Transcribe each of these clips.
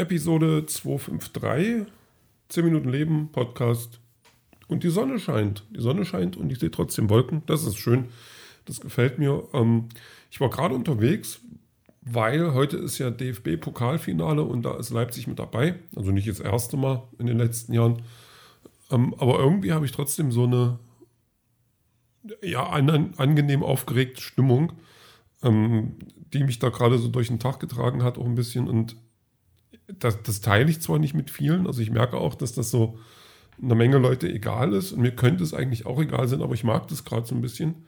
Episode 253, 10 Minuten Leben, Podcast. Und die Sonne scheint. Die Sonne scheint und ich sehe trotzdem Wolken. Das ist schön. Das gefällt mir. Ähm, ich war gerade unterwegs, weil heute ist ja DFB-Pokalfinale und da ist Leipzig mit dabei. Also nicht das erste Mal in den letzten Jahren. Ähm, aber irgendwie habe ich trotzdem so eine ja, an, angenehm aufgeregte Stimmung, ähm, die mich da gerade so durch den Tag getragen hat, auch ein bisschen. Und das, das teile ich zwar nicht mit vielen, also ich merke auch, dass das so einer Menge Leute egal ist und mir könnte es eigentlich auch egal sein, aber ich mag das gerade so ein bisschen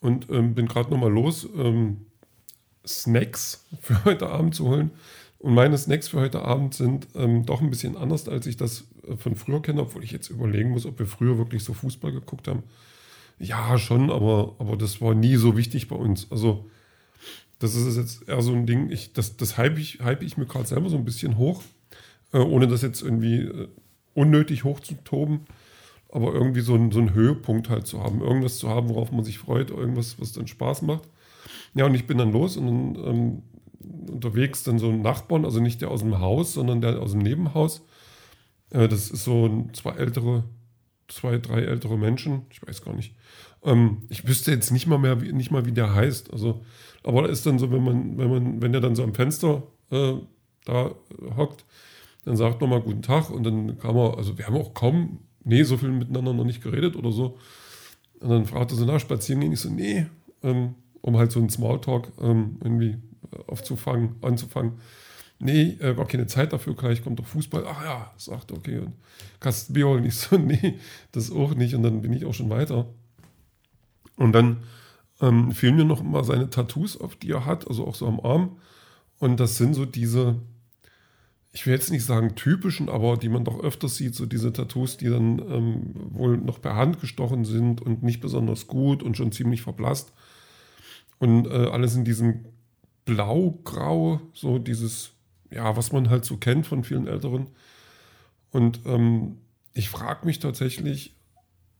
und ähm, bin gerade nochmal los, ähm, Snacks für heute Abend zu holen. Und meine Snacks für heute Abend sind ähm, doch ein bisschen anders, als ich das äh, von früher kenne, obwohl ich jetzt überlegen muss, ob wir früher wirklich so Fußball geguckt haben. Ja, schon, aber, aber das war nie so wichtig bei uns. Also das ist jetzt eher so ein Ding, ich, das, das hype ich, hype ich mir gerade selber so ein bisschen hoch, äh, ohne das jetzt irgendwie äh, unnötig hochzutoben, aber irgendwie so, ein, so einen Höhepunkt halt zu haben, irgendwas zu haben, worauf man sich freut, irgendwas, was dann Spaß macht. Ja, und ich bin dann los und dann ähm, unterwegs dann so ein Nachbarn, also nicht der aus dem Haus, sondern der aus dem Nebenhaus. Äh, das ist so ein, zwei ältere, zwei, drei ältere Menschen, ich weiß gar nicht. Ähm, ich wüsste jetzt nicht mal mehr, nicht mal, wie der heißt. Also aber ist dann so, wenn man, wenn man, wenn der dann so am Fenster äh, da hockt, dann sagt nochmal guten Tag und dann kam er, also wir haben auch kaum, nee, so viel miteinander noch nicht geredet oder so. Und dann fragt er so, na, spazieren gehen? Ich so, nee, ähm, um halt so einen Smalltalk ähm, irgendwie aufzufangen, anzufangen. Nee, äh, gar keine Zeit dafür, gleich kommt doch Fußball. Ach ja, sagt okay. Und Kasten Bier nicht so, nee, das auch nicht. Und dann bin ich auch schon weiter. Und dann ähm, fehlen mir noch mal seine Tattoos, auf die er hat, also auch so am Arm. Und das sind so diese, ich will jetzt nicht sagen typischen, aber die man doch öfters sieht, so diese Tattoos, die dann ähm, wohl noch per Hand gestochen sind und nicht besonders gut und schon ziemlich verblasst. Und äh, alles in diesem Blau-Grau, so dieses, ja, was man halt so kennt von vielen Älteren. Und ähm, ich frage mich tatsächlich,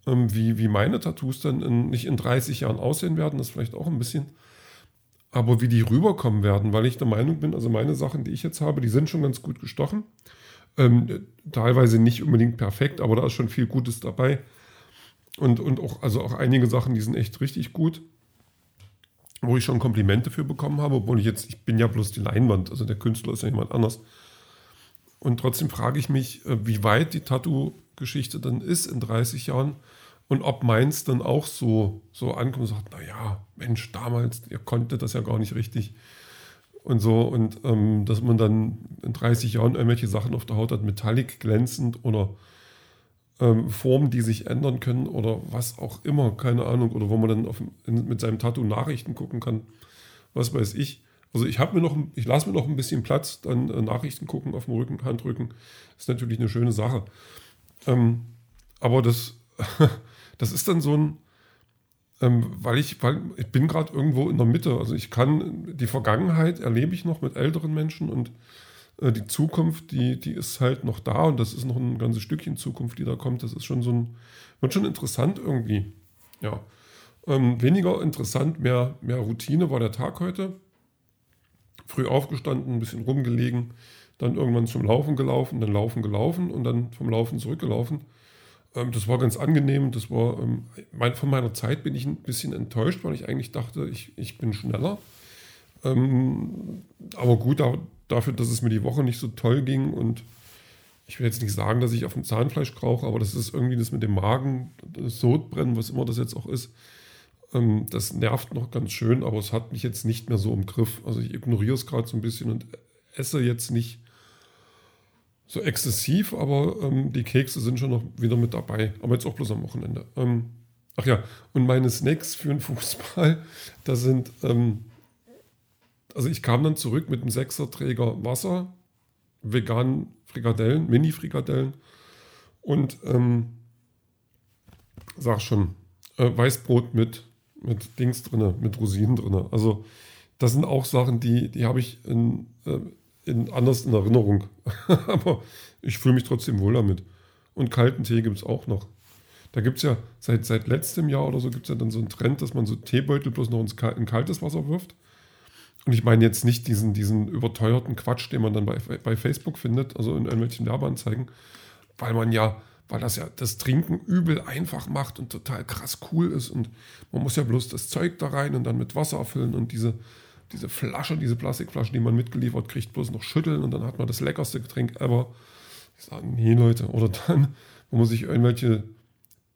ähm, wie, wie meine Tattoos dann in, nicht in 30 Jahren aussehen werden, das vielleicht auch ein bisschen, aber wie die rüberkommen werden, weil ich der Meinung bin, also meine Sachen, die ich jetzt habe, die sind schon ganz gut gestochen. Ähm, teilweise nicht unbedingt perfekt, aber da ist schon viel Gutes dabei. Und, und auch, also auch einige Sachen, die sind echt richtig gut, wo ich schon Komplimente für bekommen habe, obwohl ich jetzt, ich bin ja bloß die Leinwand, also der Künstler ist ja jemand anders. Und trotzdem frage ich mich, äh, wie weit die Tattoo-Geschichte dann ist in 30 Jahren und ob meins dann auch so, so ankommt und sagt, naja, Mensch, damals, ihr konntet das ja gar nicht richtig. Und so, und ähm, dass man dann in 30 Jahren irgendwelche Sachen auf der Haut hat, metallic glänzend oder ähm, Formen, die sich ändern können oder was auch immer, keine Ahnung, oder wo man dann auf, in, mit seinem Tattoo Nachrichten gucken kann, was weiß ich. Also ich habe mir noch, ich lasse mir noch ein bisschen Platz, dann äh, Nachrichten gucken auf dem Rücken, Handrücken, ist natürlich eine schöne Sache. Ähm, aber das das ist dann so ein, ähm, weil ich, weil ich bin gerade irgendwo in der Mitte. Also ich kann, die Vergangenheit erlebe ich noch mit älteren Menschen und äh, die Zukunft, die, die ist halt noch da und das ist noch ein ganzes Stückchen Zukunft, die da kommt. Das ist schon so ein, wird schon interessant irgendwie. Ja. Ähm, weniger interessant, mehr, mehr Routine war der Tag heute. Früh aufgestanden, ein bisschen rumgelegen, dann irgendwann zum Laufen gelaufen, dann laufen gelaufen und dann vom Laufen zurückgelaufen. Ähm, das war ganz angenehm. Das war, ähm, mein, von meiner Zeit bin ich ein bisschen enttäuscht, weil ich eigentlich dachte, ich, ich bin schneller. Ähm, aber gut, da, dafür, dass es mir die Woche nicht so toll ging und ich will jetzt nicht sagen, dass ich auf dem Zahnfleisch krauche, aber das ist irgendwie das mit dem Magen, das Sodbrennen, was immer das jetzt auch ist. Ähm, das nervt noch ganz schön, aber es hat mich jetzt nicht mehr so im Griff. Also ich ignoriere es gerade so ein bisschen und esse jetzt nicht so exzessiv, aber ähm, die Kekse sind schon noch wieder mit dabei. Aber jetzt auch bloß am Wochenende. Ähm, ach ja, und meine Snacks für den Fußball, da sind, ähm, also ich kam dann zurück mit einem Sechserträger Wasser, veganen Frikadellen, Mini-Frikadellen und ähm, sag schon, äh, Weißbrot mit, mit Dings drin, mit Rosinen drin. Also das sind auch Sachen, die, die habe ich in, äh, in, anders in Erinnerung. Aber ich fühle mich trotzdem wohl damit. Und kalten Tee gibt es auch noch. Da gibt es ja seit, seit letztem Jahr oder so gibt es ja dann so einen Trend, dass man so Teebeutel bloß noch ins, in kaltes Wasser wirft. Und ich meine jetzt nicht diesen, diesen überteuerten Quatsch, den man dann bei, bei Facebook findet, also in irgendwelchen Werbeanzeigen, weil man ja, weil das ja das Trinken übel einfach macht und total krass cool ist. Und man muss ja bloß das Zeug da rein und dann mit Wasser erfüllen und diese, diese Flasche, diese Plastikflasche, die man mitgeliefert kriegt, bloß noch schütteln und dann hat man das leckerste Getränk ever. Ich sage, nee, Leute. Oder dann, wo man sich irgendwelche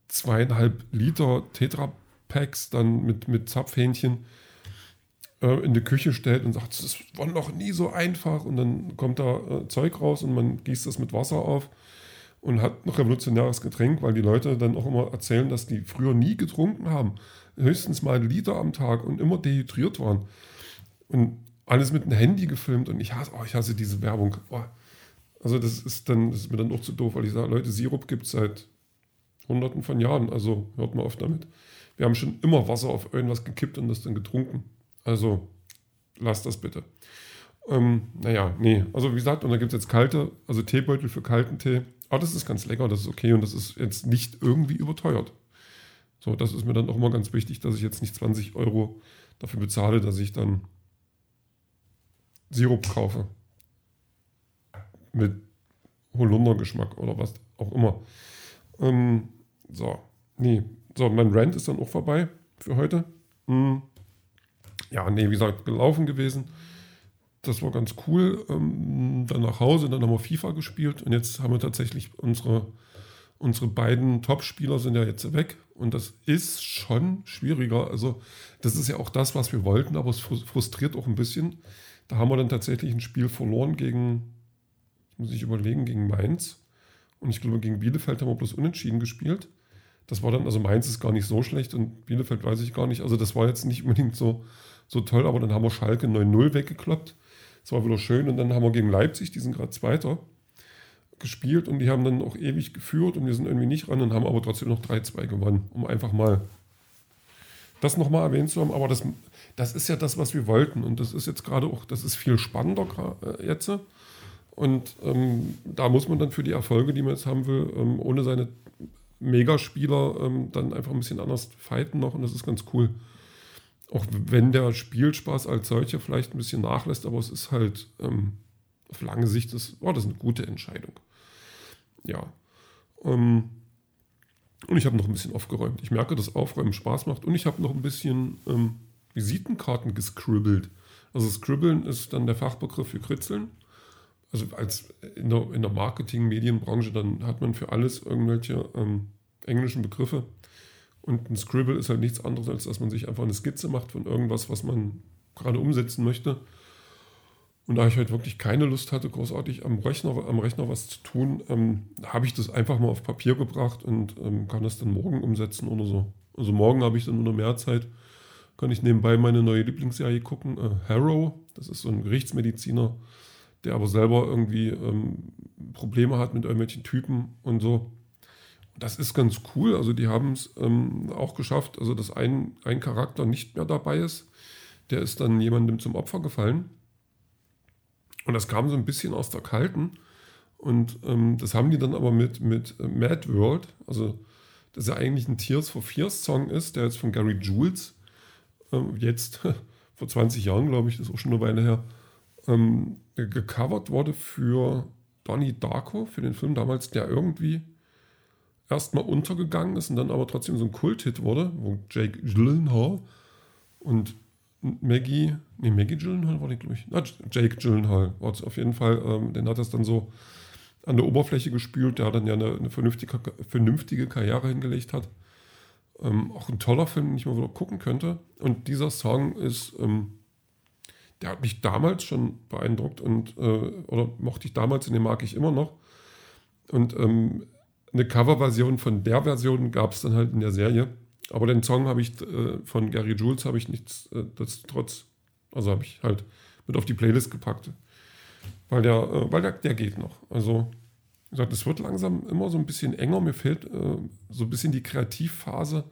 zweieinhalb Liter Tetra-Packs dann mit, mit Zapfhähnchen äh, in die Küche stellt und sagt, das war noch nie so einfach und dann kommt da äh, Zeug raus und man gießt das mit Wasser auf und hat ein revolutionäres Getränk, weil die Leute dann auch immer erzählen, dass die früher nie getrunken haben, höchstens mal einen Liter am Tag und immer dehydriert waren und alles mit einem Handy gefilmt und ich hasse, oh, ich hasse diese Werbung. Oh. Also das ist dann, das ist mir dann auch zu doof, weil ich sage, Leute, Sirup gibt es seit hunderten von Jahren, also hört mal auf damit. Wir haben schon immer Wasser auf irgendwas gekippt und das dann getrunken. Also lasst das bitte. Ähm, naja, nee. Also wie gesagt, und da gibt es jetzt kalte, also Teebeutel für kalten Tee. Aber das ist ganz lecker, das ist okay und das ist jetzt nicht irgendwie überteuert. So, das ist mir dann auch immer ganz wichtig, dass ich jetzt nicht 20 Euro dafür bezahle, dass ich dann Sirup kaufe. Mit Holundergeschmack oder was auch immer. Ähm, so, nee. So, mein Rant ist dann auch vorbei für heute. Hm ja, nee, wie gesagt, gelaufen gewesen. Das war ganz cool. Ähm, dann nach Hause, dann haben wir FIFA gespielt und jetzt haben wir tatsächlich unsere, unsere beiden Top-Spieler sind ja jetzt weg und das ist schon schwieriger. Also, das ist ja auch das, was wir wollten, aber es frustriert auch ein bisschen. Da haben wir dann tatsächlich ein Spiel verloren gegen, muss ich überlegen, gegen Mainz. Und ich glaube, gegen Bielefeld haben wir bloß unentschieden gespielt. Das war dann, also Mainz ist gar nicht so schlecht und Bielefeld weiß ich gar nicht. Also das war jetzt nicht unbedingt so, so toll, aber dann haben wir Schalke 9-0 weggekloppt. Das war wieder schön und dann haben wir gegen Leipzig, die sind gerade Zweiter, gespielt und die haben dann auch ewig geführt und wir sind irgendwie nicht ran und haben aber trotzdem noch 3-2 gewonnen, um einfach mal das nochmal erwähnt zu haben. Aber das, das ist ja das, was wir wollten und das ist jetzt gerade auch, das ist viel spannender äh, jetzt. Und ähm, da muss man dann für die Erfolge, die man jetzt haben will, ähm, ohne seine Megaspieler ähm, dann einfach ein bisschen anders fighten noch und das ist ganz cool. Auch wenn der Spielspaß als solcher vielleicht ein bisschen nachlässt, aber es ist halt ähm, auf lange Sicht, das, oh, das ist eine gute Entscheidung. Ja. Ähm, und ich habe noch ein bisschen aufgeräumt. Ich merke, dass Aufräumen Spaß macht und ich habe noch ein bisschen ähm, Visitenkarten gescribbelt. Also Scribbeln ist dann der Fachbegriff für Kritzeln. Also als in der, in der Marketing-Medienbranche, dann hat man für alles irgendwelche ähm, englischen Begriffe. Und ein Scribble ist halt nichts anderes, als dass man sich einfach eine Skizze macht von irgendwas, was man gerade umsetzen möchte. Und da ich halt wirklich keine Lust hatte, großartig am Rechner, am Rechner was zu tun, ähm, habe ich das einfach mal auf Papier gebracht und ähm, kann das dann morgen umsetzen oder so. Also morgen habe ich dann nur noch mehr Zeit, kann ich nebenbei meine neue Lieblingsserie gucken, äh, Harrow. Das ist so ein Gerichtsmediziner, der aber selber irgendwie ähm, Probleme hat mit irgendwelchen Typen und so das ist ganz cool. Also die haben es ähm, auch geschafft, also dass ein, ein Charakter nicht mehr dabei ist. Der ist dann jemandem zum Opfer gefallen. Und das kam so ein bisschen aus der Kalten. Und ähm, das haben die dann aber mit, mit Mad World, also das ja eigentlich ein Tears for Fears Song ist, der jetzt von Gary Jules ähm, jetzt vor 20 Jahren, glaube ich, das ist auch schon eine Weile her, ähm, gecovert wurde für Donnie Darko, für den Film damals, der irgendwie erstmal untergegangen ist und dann aber trotzdem so ein Kult-Hit wurde, wo Jake Gyllenhaal und Maggie, nee, Maggie Gyllenhaal war die, glaube ich, na, Jake Gyllenhaal war es auf jeden Fall, ähm, den hat das dann so an der Oberfläche gespült, der dann ja eine, eine vernünftige, vernünftige Karriere hingelegt hat. Ähm, auch ein toller Film, den ich mal wieder gucken könnte. Und dieser Song ist, ähm, der hat mich damals schon beeindruckt und, äh, oder mochte ich damals und den mag ich immer noch. Und ähm, eine Coverversion von der Version gab es dann halt in der Serie. Aber den Song habe ich äh, von Gary Jules habe ich nichts, äh, das trotz, also habe ich halt mit auf die Playlist gepackt. Weil der, äh, weil der, der geht noch. Also, wie gesagt, es wird langsam immer so ein bisschen enger. Mir fehlt äh, so ein bisschen die Kreativphase,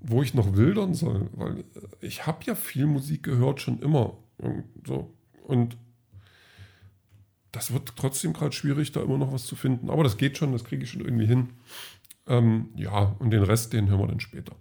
wo ich noch wildern soll. Weil äh, ich habe ja viel Musik gehört, schon immer. So. Und das wird trotzdem gerade schwierig, da immer noch was zu finden. Aber das geht schon, das kriege ich schon irgendwie hin. Ähm, ja, und den Rest, den hören wir dann später.